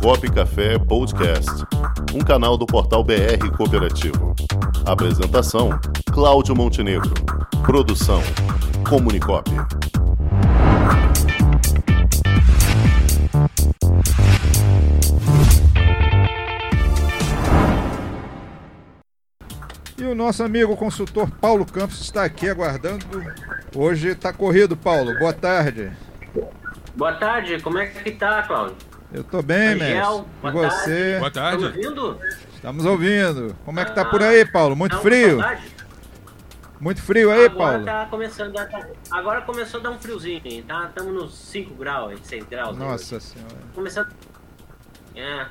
Comunicop Café Podcast, um canal do portal BR Cooperativo. Apresentação: Cláudio Montenegro. Produção: Comunicop. E o nosso amigo consultor Paulo Campos está aqui aguardando. Hoje está corrido, Paulo. Boa tarde. Boa tarde, como é que tá, Cláudio? Eu tô bem, Angel, mestre. E boa você? Boa tarde. Estamos ouvindo? Estamos ouvindo. Como é que tá Ah, por aí, Paulo? Muito Não, frio? saudade? Muito frio aí, agora Paulo? tá começando a, agora começou a dar um friozinho, hein? tá? Estamos nos 5 graus, aí, 6 graus. Nossa hoje. senhora. Começando. É.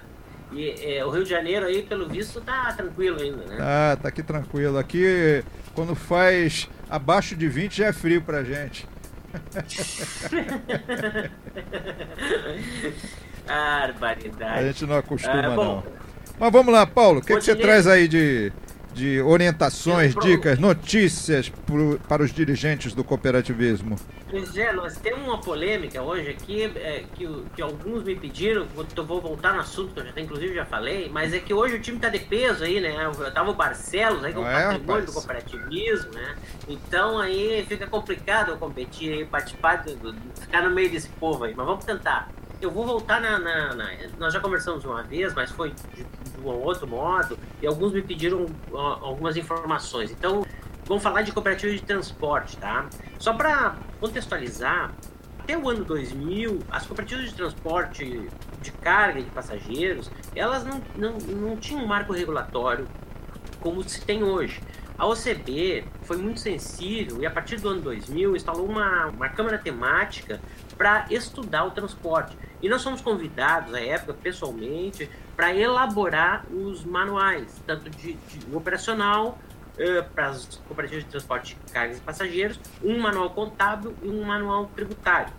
E é, o Rio de Janeiro aí, pelo visto, tá tranquilo ainda, né? Ah, tá aqui tranquilo. Aqui, quando faz abaixo de 20, já é frio pra gente. A Barbaridade. gente não acostuma, Ah, bom. não. Mas vamos lá, Paulo. O que, que você traz aí de, de orientações, pro- dicas, notícias pro- para os dirigentes do cooperativismo? Pois é, nós temos uma polêmica hoje aqui é, que, que alguns me pediram, vou, eu vou voltar no assunto que eu já, inclusive já falei, mas é que hoje o time tá de peso aí, né? Eu tava o Barcelos aí, que é o patrimônio do cooperativismo, né? Então aí fica complicado eu competir aí, participar, ficar no meio desse povo aí, mas vamos tentar. Eu vou voltar na, na- na- Nós já conversamos uma vez, mas foi de, de um outro modo, e alguns me pediram algumas informações. Então, vamos falar de cooperativa de transporte, tá? Só para contextualizar, até o ano 2000, as cooperativas de transporte de carga e de passageiros, elas não, não, não tinham um marco regulatório como se tem hoje. A OCB foi muito sensível e a partir do ano 2000 instalou uma, uma câmara temática para estudar o transporte. E nós fomos convidados, à época, pessoalmente, para elaborar os manuais, tanto de, de operacional para as cooperativas de transporte de cargas e passageiros, um manual contábil e um manual tributário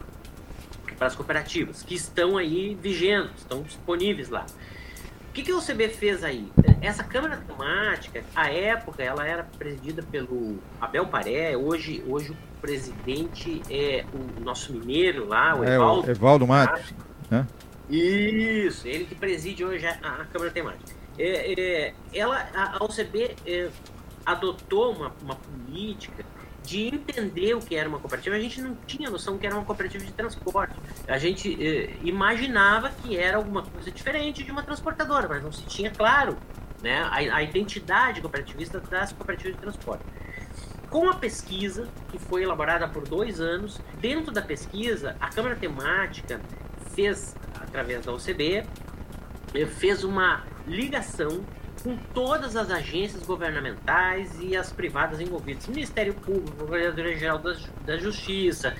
para as cooperativas, que estão aí vigentes, estão disponíveis lá. O que, que a OCB fez aí? Essa Câmara Temática, à época, ela era presidida pelo Abel Paré, hoje, hoje o presidente é o nosso mineiro lá, o É, Evaldo. o Evaldo Matos. né? Isso, ele que preside hoje a, a Câmara Temática. É, é, ela, a, a OCB é, adotou uma, uma política de entender o que era uma cooperativa. A gente não tinha noção que era uma cooperativa de transporte. A gente é, imaginava que era alguma coisa diferente de uma transportadora, mas não se tinha, claro, né, a, a identidade cooperativista das cooperativas de transporte. Com a pesquisa, que foi elaborada por dois anos, dentro da pesquisa, a Câmara Temática fez, através da OCB, eh, fez uma ligação com todas as agências governamentais e as privadas envolvidas. Ministério Público, Procuradoria Geral da, da Justiça,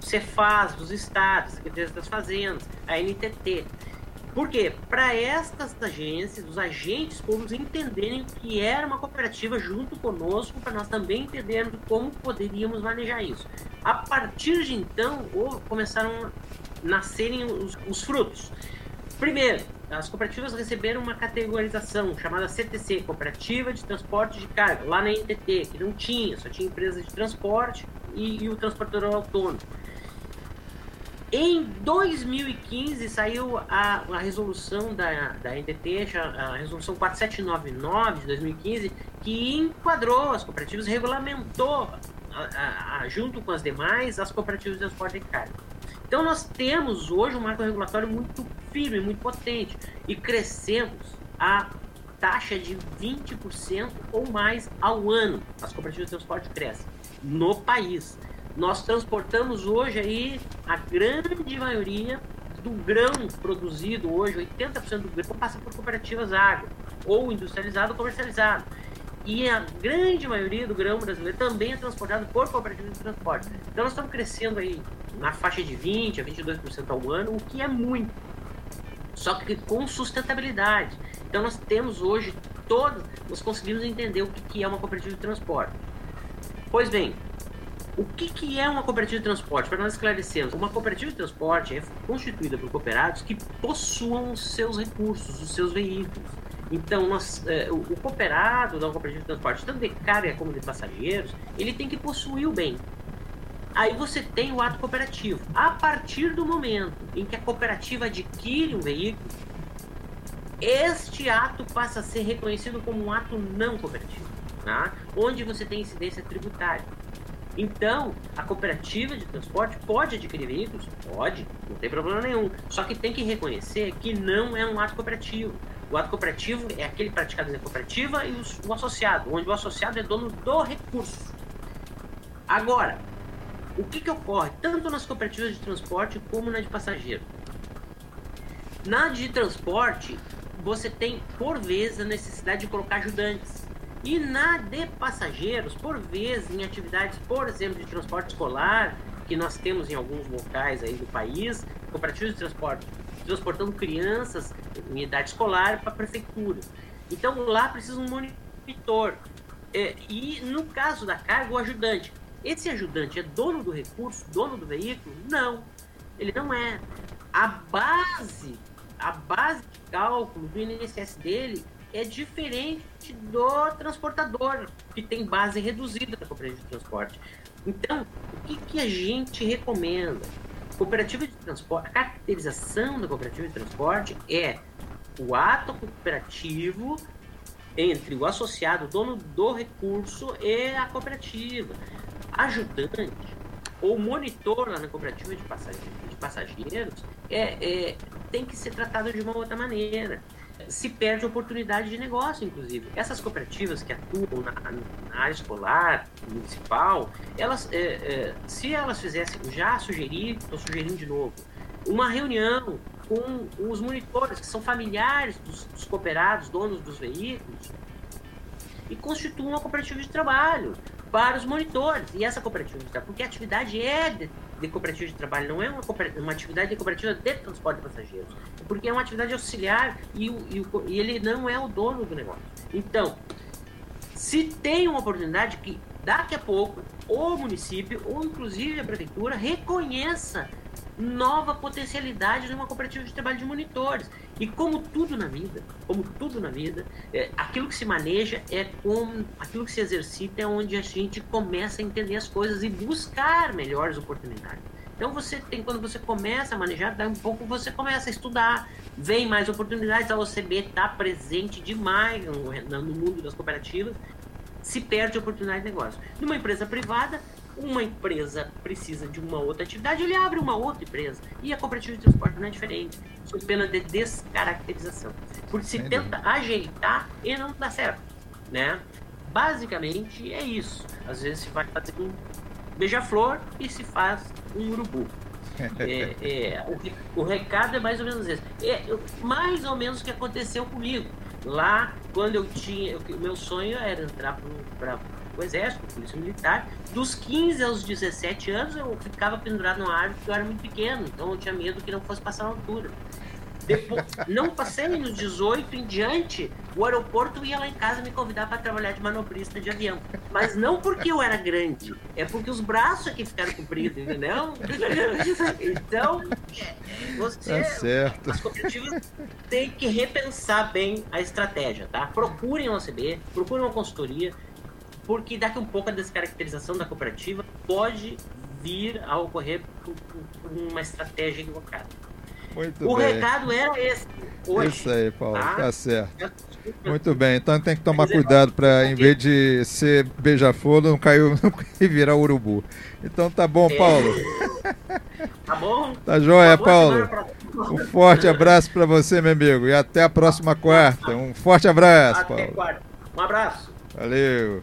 Cefaz dos estados, Secretaria das Fazendas, a NTT. Por quê? Para estas agências, os agentes públicos entenderem o que era uma cooperativa junto conosco, para nós também entendermos como poderíamos manejar isso. A partir de então, começaram a nascerem os, os frutos. Primeiro, as cooperativas receberam uma categorização chamada CTC, Cooperativa de Transporte de Carga, lá na NTT, que não tinha, só tinha empresas de transporte e, e o transportador autônomo. Em 2015 saiu a, a resolução da, da NTT, a resolução 4799 de 2015, que enquadrou as cooperativas, regulamentou, a- a- junto com as demais, as cooperativas de transporte de carga. Então nós temos hoje um marco regulatório muito firme, muito potente, e crescemos a taxa de 20% ou mais ao ano. As cooperativas de transporte crescem no país. Nós transportamos hoje aí a grande maioria do grão produzido hoje, 80% do grão passa por cooperativas agro, ou industrializado ou comercializado. E a grande maioria do grão brasileiro também é transportado por cooperativas de transporte. Então nós estamos crescendo aí na faixa de 20% a 22% ao ano, o que é muito. Só que com sustentabilidade. Então nós temos hoje todos, nós conseguimos entender o que é uma cooperativa de transporte. Pois bem, o que, que é uma cooperativa de transporte? Para nós esclarecermos, uma cooperativa de transporte é constituída por cooperados que possuam os seus recursos, os seus veículos. Então, nós, eh, o, o cooperado da cooperativa de transporte, tanto de carga como de passageiros, ele tem que possuir o bem. Aí você tem o ato cooperativo. A partir do momento em que a cooperativa adquire um veículo, este ato passa a ser reconhecido como um ato não cooperativo, tá? onde você tem incidência tributária. Então, a cooperativa de transporte pode adquirir veículos? Pode, não tem problema nenhum. Só que tem que reconhecer que não é um ato cooperativo. O ato cooperativo é aquele praticado na cooperativa e o, associado, onde o associado é dono do recurso. Agora, o que, que ocorre tanto nas cooperativas de transporte como na de passageiro? Na de transporte, você tem por vezes a necessidade de colocar ajudantes. E na de passageiros, por vezes, em atividades, por exemplo, de transporte escolar, que nós temos em alguns locais aí do país, cooperativas de transporte, transportando crianças em idade escolar para a prefeitura. Então lá precisa um monitor. É, e no caso da carga, o ajudante. Esse ajudante é dono do recurso, dono do veículo? Não, ele não é. A base, a base de cálculo do INSS dele é diferente do transportador, que tem base reduzida na cooperativa de transporte. Então, o que, que a gente recomenda? Cooperativa de transporte, a caracterização da cooperativa de transporte é o ato cooperativo entre o associado, dono do recurso e a cooperativa. Ajudante ou monitor lá na cooperativa de passageiros, de passageiros é, é, tem que ser tratado de uma outra maneira se perde oportunidade de negócio, inclusive. Essas cooperativas que atuam na, na área escolar, municipal, elas, é, é, se elas fizessem, já sugeri, estou sugerindo de novo, uma reunião com os monitores, que são familiares dos, dos cooperados, donos dos veículos, e constituam uma cooperativa de trabalho para os monitores. E essa cooperativa de trabalho, porque a atividade é de, de cooperativa de trabalho, não é uma, uma atividade de cooperativa de transporte de passageiros. Porque é uma atividade auxiliar e, e, e ele não é o dono do negócio. Então, se tem uma oportunidade que daqui a pouco o município ou inclusive a prefeitura reconheça nova potencialidade de uma cooperativa de trabalho de monitores. E como tudo na vida, como tudo na vida, é, aquilo que se maneja é como aquilo que se exercita é onde a gente começa a entender as coisas e buscar melhores oportunidades. Então você tem quando você começa a manejar, daí um pouco você começa a estudar, vem mais oportunidades, a OCB está presente demais no, no mundo das cooperativas, se perde a oportunidade de negócio. Numa empresa privada, uma empresa precisa de uma outra atividade, ele abre uma outra empresa. E a cooperativa de transporte não é diferente, sob pena de descaracterização. Porque se Entendi. tenta ajeitar e não dá certo, né? Basicamente é isso. Às vezes se vai fazer um beija-flor e se faz um urubu. É, é, o, o, recado é mais ou menos esse. É mais ou menos o que aconteceu comigo. Lá, quando eu tinha. O meu sonho era entrar para o exército, polícia militar. Dos 15 aos 17 anos eu ficava pendurado numa árvore porque eu era muito pequeno, então eu tinha medo que não fosse passar na altura. Depois, não passei nos 18 em diante, o aeroporto ia lá em casa me convidar para trabalhar de manobrista de avião. Mas não porque eu era grande, é porque os braços aqui ficaram compridos, entendeu? Então, você. Tá certo. As cooperativas têm que repensar bem a estratégia, tá? Procurem uma OCB, procurem uma consultoria, porque daqui a um pouco a descaracterização da cooperativa pode vir a ocorrer por, por uma estratégia equivocada. Muito o bem. recado era esse. Hoje, Isso aí, Paulo, tá, tá certo. Muito bem, então tem que tomar cuidado para, em vez de ser beija-flor, não cair e virar urubu. Então tá bom, é. Paulo. Tá bom? Tá joia, Paulo. Um forte abraço para você, meu amigo, e até a próxima quarta. Um forte abraço, até Paulo. Quarta. Um abraço. Valeu.